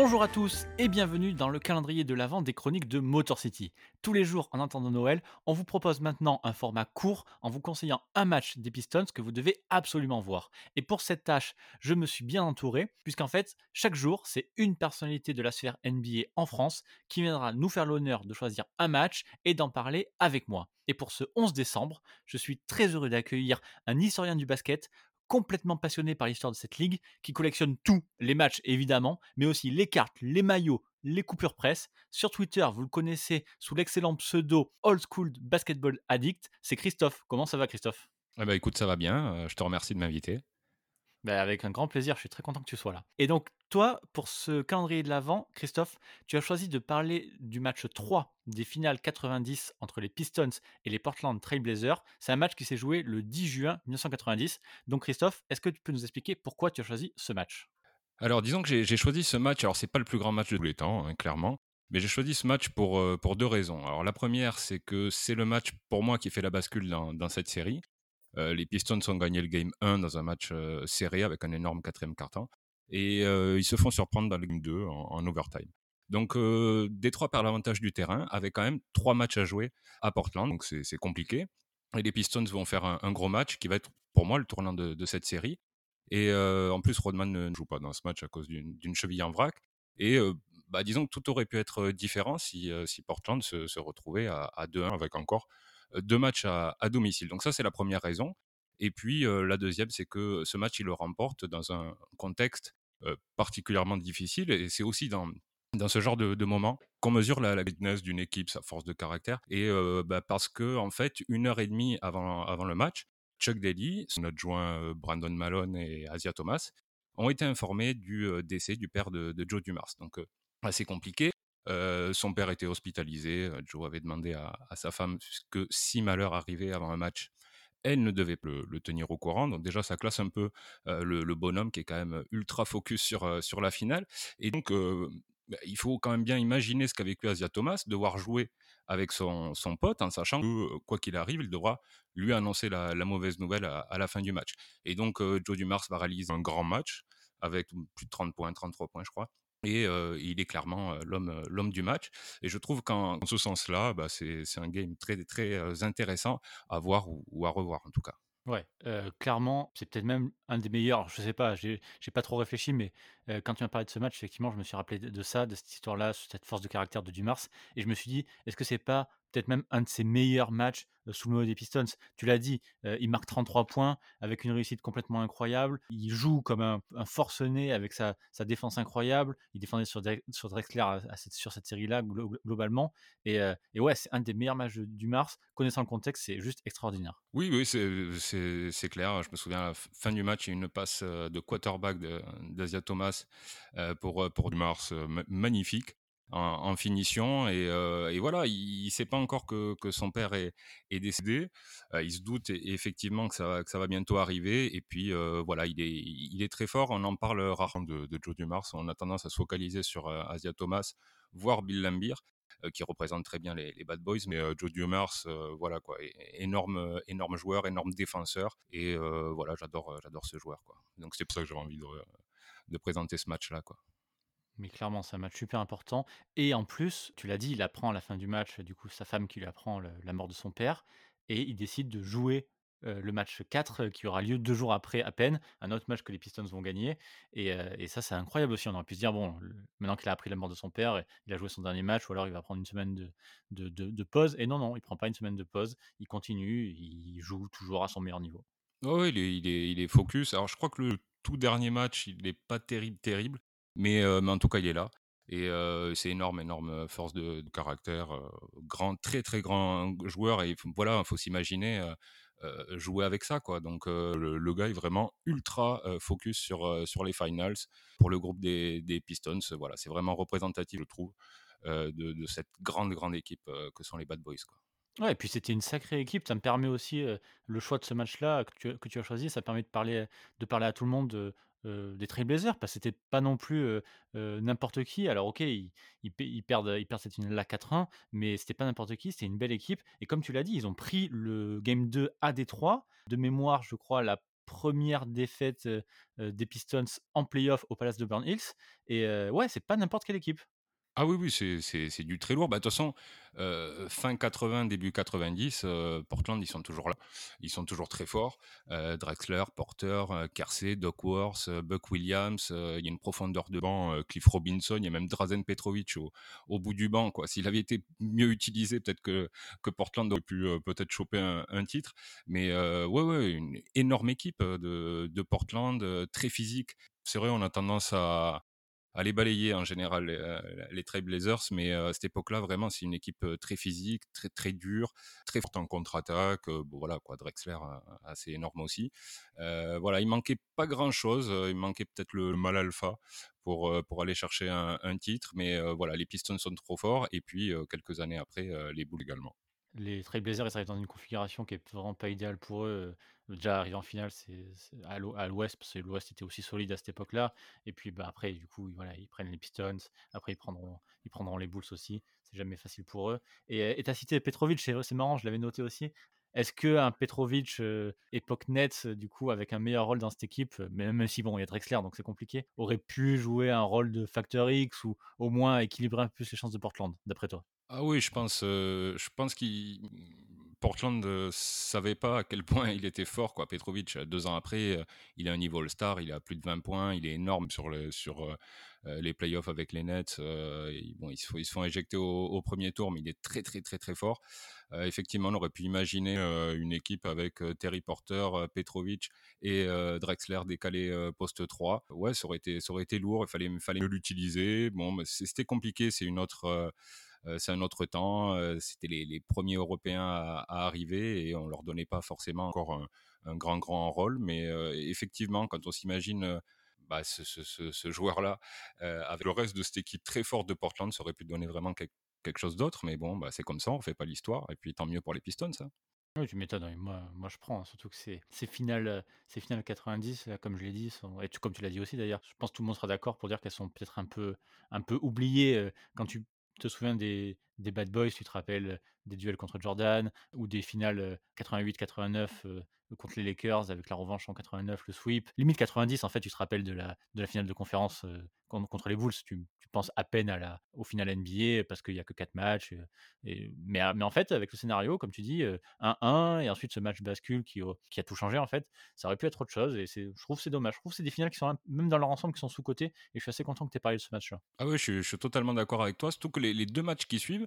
Bonjour à tous et bienvenue dans le calendrier de l'Avent des chroniques de Motor City. Tous les jours en attendant Noël, on vous propose maintenant un format court en vous conseillant un match des Pistons que vous devez absolument voir. Et pour cette tâche, je me suis bien entouré puisqu'en fait, chaque jour, c'est une personnalité de la sphère NBA en France qui viendra nous faire l'honneur de choisir un match et d'en parler avec moi. Et pour ce 11 décembre, je suis très heureux d'accueillir un historien du basket, complètement passionné par l'histoire de cette ligue, qui collectionne tous les matchs évidemment, mais aussi les cartes, les maillots, les coupures presse. Sur Twitter, vous le connaissez sous l'excellent pseudo Old School Basketball Addict. C'est Christophe. Comment ça va Christophe? Eh ben, écoute, ça va bien. Euh, je te remercie de m'inviter. Bah, avec un grand plaisir, je suis très content que tu sois là. Et donc, toi, pour ce calendrier de l'Avent, Christophe, tu as choisi de parler du match 3 des finales 90 entre les Pistons et les Portland Trailblazers. C'est un match qui s'est joué le 10 juin 1990. Donc, Christophe, est-ce que tu peux nous expliquer pourquoi tu as choisi ce match? Alors, disons que j'ai choisi ce match. Alors, c'est pas le plus grand match de tous les temps, hein, clairement. Mais j'ai choisi ce match pour, euh, pour deux raisons. Alors, la première, c'est que c'est le match pour moi qui fait la bascule dans cette série. Euh, les Pistons ont gagné le game 1 dans un match euh, serré avec un énorme quatrième carton. Et euh, ils se font surprendre dans le game 2 en, overtime. Donc, Détroit perd l'avantage du terrain avec quand même trois matchs à jouer à Portland. Donc, c'est compliqué. Et les Pistons vont faire un, gros match qui va être pour moi le tournant de, cette série. Et en plus, Rodman ne joue pas dans ce match à cause d'une cheville en vrac. Et bah, disons que tout aurait pu être différent si, si Portland se, retrouvait à, à 2-1 avec encore deux matchs à, domicile. Donc ça, c'est la première raison. Et puis la deuxième, c'est que ce match, il le remporte dans un contexte particulièrement difficile. Et c'est aussi dans, dans ce genre de, moment qu'on mesure la, la fitness d'une équipe, sa force de caractère. Et bah, parce que, en fait, une heure et demie avant, avant le match, Chuck Daly, son adjoint Brandon Malone et Asia Thomas ont été informés du décès du père de, Joe Dumars. Donc, assez compliqué son père était hospitalisé. Joe avait demandé à, sa femme que si malheur arrivait avant un match, elle ne devait le, le tenir au courant. Donc déjà, ça classe un peu le, bonhomme qui est quand même ultra focus sur, sur la finale. Et donc, bah, il faut quand même bien imaginer ce qu'a vécu Asia Thomas, devoir jouer avec son, son pote, en sachant que quoi qu'il arrive, il devra lui annoncer la, mauvaise nouvelle à, à, la fin du match. Et donc, Joe Dumars va réaliser un grand match avec plus de 30 points, 33 points, je crois et il est clairement l'homme l'homme du match. Et je trouve qu'en ce sens-là, bah, c'est un game très très intéressant à voir ou, à revoir en tout cas. Ouais, clairement, c'est peut-être même un des meilleurs. Je sais pas, j'ai pas trop réfléchi, mais quand tu m'as parlé de ce match, effectivement, je me suis rappelé de, de ça, de cette histoire-là, cette force de caractère de Dumars, et je me suis dit, est-ce que c'est pas peut-être même un de ses meilleurs matchs sous le maillot des Pistons. Tu l'as dit, il marque 33 points avec une réussite complètement incroyable. Il joue comme un, forcené avec sa, défense incroyable. Il défendait sur, Drexler sur cette série-là globalement. Et, ouais, c'est un des meilleurs matchs du Mars. Connaissant le contexte, c'est juste extraordinaire. Oui, oui, c'est clair. Je me souviens, à la fin du match, il y a une passe de quarterback d'Asia Thomas pour, pour du Mars magnifique en, finition. Et, euh, voilà, il ne sait pas encore que, son père est, décédé. Euh, il se doute effectivement que ça, va, bientôt arriver. Et puis euh, voilà, il est, très fort. On en parle rarement de, Joe Dumars. On a tendance à se focaliser sur Asia Thomas, voire Bill Lambier qui représente très bien les, les Bad Boys, mais Joe Dumars, voilà quoi, énorme, énorme joueur, énorme défenseur, et voilà, j'adore, j'adore ce joueur quoi. Donc c'est pour ça que j'avais envie de, de présenter ce match là quoi. Mais clairement, c'est un match super important. Et en plus, tu l'as dit, il apprend à la fin du match, du coup, sa femme qui lui apprend la mort de son père. Et il décide de jouer le match 4 qui aura lieu deux jours après à peine, un autre match que les Pistons vont gagner. Et, ça, c'est incroyable aussi. On aurait pu se dire, bon, maintenant qu'il a appris la mort de son père, il a joué son dernier match, ou alors il va prendre une semaine de, pause. Et non, non, il prend pas une semaine de pause. Il continue, il joue toujours à son meilleur niveau. Oh, il il est, il est focus. Alors, je crois que le tout dernier match, il n'est pas terrible, terrible. Mais, en tout cas, il est là. Et c'est énorme, énorme force de, caractère. grand, très, très grand joueur. Et voilà, il faut s'imaginer jouer avec ça. Quoi. Donc, le, gars est vraiment ultra focus sur, sur les finals pour le groupe des, Pistons. Voilà, c'est vraiment représentatif, je trouve, de, cette grande, grande équipe que sont les Bad Boys. Ouais, et puis c'était une sacrée équipe. Ça me permet aussi, le choix de ce match-là que tu, que tu as choisi, ça permet de parler, de parler à tout le monde des Trailblazers, parce que c'était pas non plus n'importe qui. Alors, ok, ils, ils, perdent, ils perdent cette finale-là 4-1, mais c'était pas n'importe qui, c'était une belle équipe. Et comme tu l'as dit, ils ont pris le Game 2 à Détroit. De mémoire, je crois, la première défaite des Pistons en playoff au Palace de Burn Hills. Et ouais, c'est pas n'importe quelle équipe. Ah oui, oui, c'est du très lourd. Bah, de toute façon, euh, fin 80, début 90, euh, Portland, ils sont toujours là. Ils sont toujours très forts. Euh, Drexler, Porter, Kersey, Doc Worth, Buck Williams. Il y a une profondeur de banc. Cliff Robinson, il y a même Drazen Petrovic au, bout du banc. S'il avait été mieux utilisé, peut-être que, que Portland aurait pu peut-être choper un, titre. Mais ouais, ouais, une énorme équipe de, de Portland, très physique. C'est vrai, on a tendance à, les balayer en général les, euh, Trailblazers, mais euh, à cette époque-là, vraiment, c'est une équipe euh, très physique, très très dure, très forte en contre-attaque. bon, voilà, quoi, Drexler, assez énorme aussi. voilà, il manquait pas grand-chose. Il manquait peut-être le, mal alpha pour, pour aller chercher un, un titre, mais voilà, les Pistons sont trop forts. Et puis, quelques années après, les Bulls également les Trailblazers, ils arrivent dans une configuration qui est vraiment pas idéale pour eux. Déjà arriver en finale, c'est à l'ouest, parce que l'ouest était aussi solide à cette époque-là. Et puis bah, après, du coup, voilà, ils prennent les Pistons. Après, ils prendront, ils prendront les Bulls aussi. C'est jamais facile pour eux. Et tu as cité Petrovic, c'est marrant, je l'avais noté aussi. Est-ce qu'un Petrovic époque Nets, du coup, avec un meilleur rôle dans cette équipe, même si bon, il y a Drexler, donc c'est compliqué, aurait pu jouer un rôle de facteur X ou au moins équilibrer un peu plus les chances de Portland, d'après toi? Ah oui, je pense, euh, je pense qu'il Portland ne savait pas à quel point il était fort. Quoi. Petrovic, euh, deux ans après, euh, il a un niveau All-Star, il a plus de 20 points, il est énorme sur, le, sur les playoffs avec les Nets. bon, ils, se, font éjecter au, premier tour, mais il est très, très, très, très fort. effectivement, on aurait pu imaginer une équipe avec Terry Porter, Petrovic et Drexler décalé poste 3. Ouais, ça aurait été, ça aurait été lourd, il fallait, fallait l'utiliser. Bon, c'était compliqué, c'est une autre euh, c'est un autre temps. C'était les, premiers Européens à, arriver et on leur donnait pas forcément encore un, grand grand rôle. Mais effectivement, quand on s'imagine bah, ce, joueur-là, avec le reste de cette équipe très forte de Portland, ça aurait pu donner vraiment quelque, chose d'autre. Mais bon, bah, c'est comme ça, on fait pas l'histoire. Et puis tant mieux pour les Pistons, ça. Oui, tu m'étonnes. Moi, moi, je prends. Hein, surtout que ces finales 90, comme je l'ai dit, et comme tu l'as dit aussi d'ailleurs, je pense que tout le monde sera d'accord pour dire qu'elles sont peut-être un peu, un peu oubliées quand tu te souviens des, des Bad Boys, tu te rappelles des duels contre Jordan ou des finales 88-89 contre les Lakers avec la revanche en 89, le sweep. Limite 90, en fait, tu te rappelles de la, de la finale de conférence contre les Bulls. Tu, tu, penses à peine à la, au final NBA parce qu'il n'y a que 4 matchs. Et, mais, mais, en fait, avec le scénario, comme tu dis, 1-1 et ensuite ce match bascule qui, qui, a tout changé, en fait, ça aurait pu être autre chose. Et je trouve c'est dommage. Je trouve que c'est des finales qui sont, même dans leur ensemble, qui sont sous-côtés. Et je suis assez content que tu aies parlé de ce match-là. Ah oui, je, suis totalement d'accord avec toi. Surtout que les deux matchs qui suivent,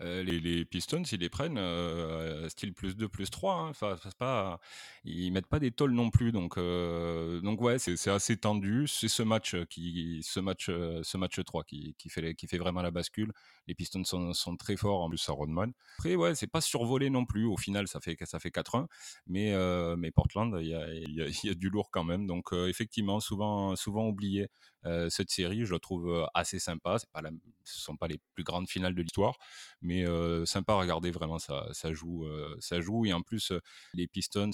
les, les, Pistons, ils les prennent style plus 2, plus 3. Hein. Enfin, ils mettent pas des tolls non plus. Donc, donc ouais, c'est assez tendu. C'est ce match, qui, ce, match, ce match 3 qui, fait, qui fait vraiment la bascule. Les Pistons sont, très forts, en plus à Rodman. Après, ouais, c'est pas survolé non plus. Au final, ça fait, ça fait 4-1. Mais, mais Portland, il y a, du lourd quand même. Donc, effectivement, souvent, souvent oublié cette série. Je la trouve assez sympa. Ce sont pas les plus grandes finales de l'histoire, mais sympa à regarder vraiment. Ça, joue, ça joue. Et en plus, les Pistons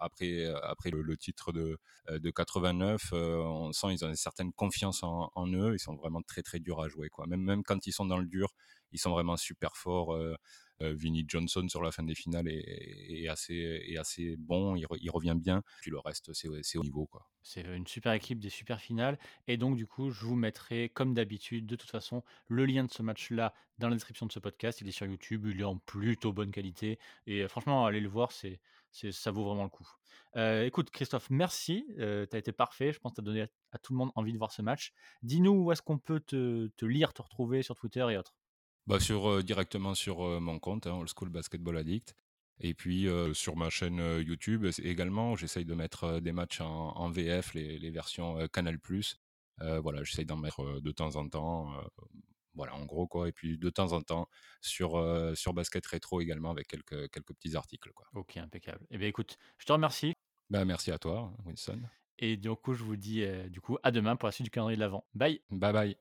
après, après le, titre de, de 89, on sent ils ont une certaine confiance en, eux. Ils sont vraiment très très durs à jouer. Quoi. Même, même quand ils sont dans le dur, ils sont vraiment super forts. Vinnie Johnson sur la fin des finales est, assez, bon, il, revient bien. Puis le reste, c'est au niveau. quoi. C'est une super équipe, des super finales. Et donc, du coup, je vous mettrai, comme d'habitude, de toute façon, le lien de ce match-là dans la description de ce podcast. Il est sur YouTube, il est en plutôt bonne qualité. Et euh, franchement, allez le voir, c'est, ça vaut vraiment le coup. Euh, écoute, Christophe, merci. Euh, tu as été parfait. Je pense que tu as donné à, tout le monde envie de voir ce match. Dis-nous où est-ce qu'on peut te, lire, te retrouver sur Twitter et autres. Bah sur, directement sur mon compte, hein, Old School Basketball Addict. Et puis sur ma chaîne YouTube également, j'essaye de mettre des matchs en, VF, les, versions Canal+. voilà, j'essaye d'en mettre de temps en temps. voilà, en gros quoi. Et puis de temps en temps sur sur Basket Rétro également avec quelques quelques petits articles quoi. Ok, impeccable. Eh bien écoute, je te remercie. Ben, merci à toi, Winston. Et du coup, je vous dis du coup à demain pour la suite du calendrier de l'avant. Bye. Bye bye.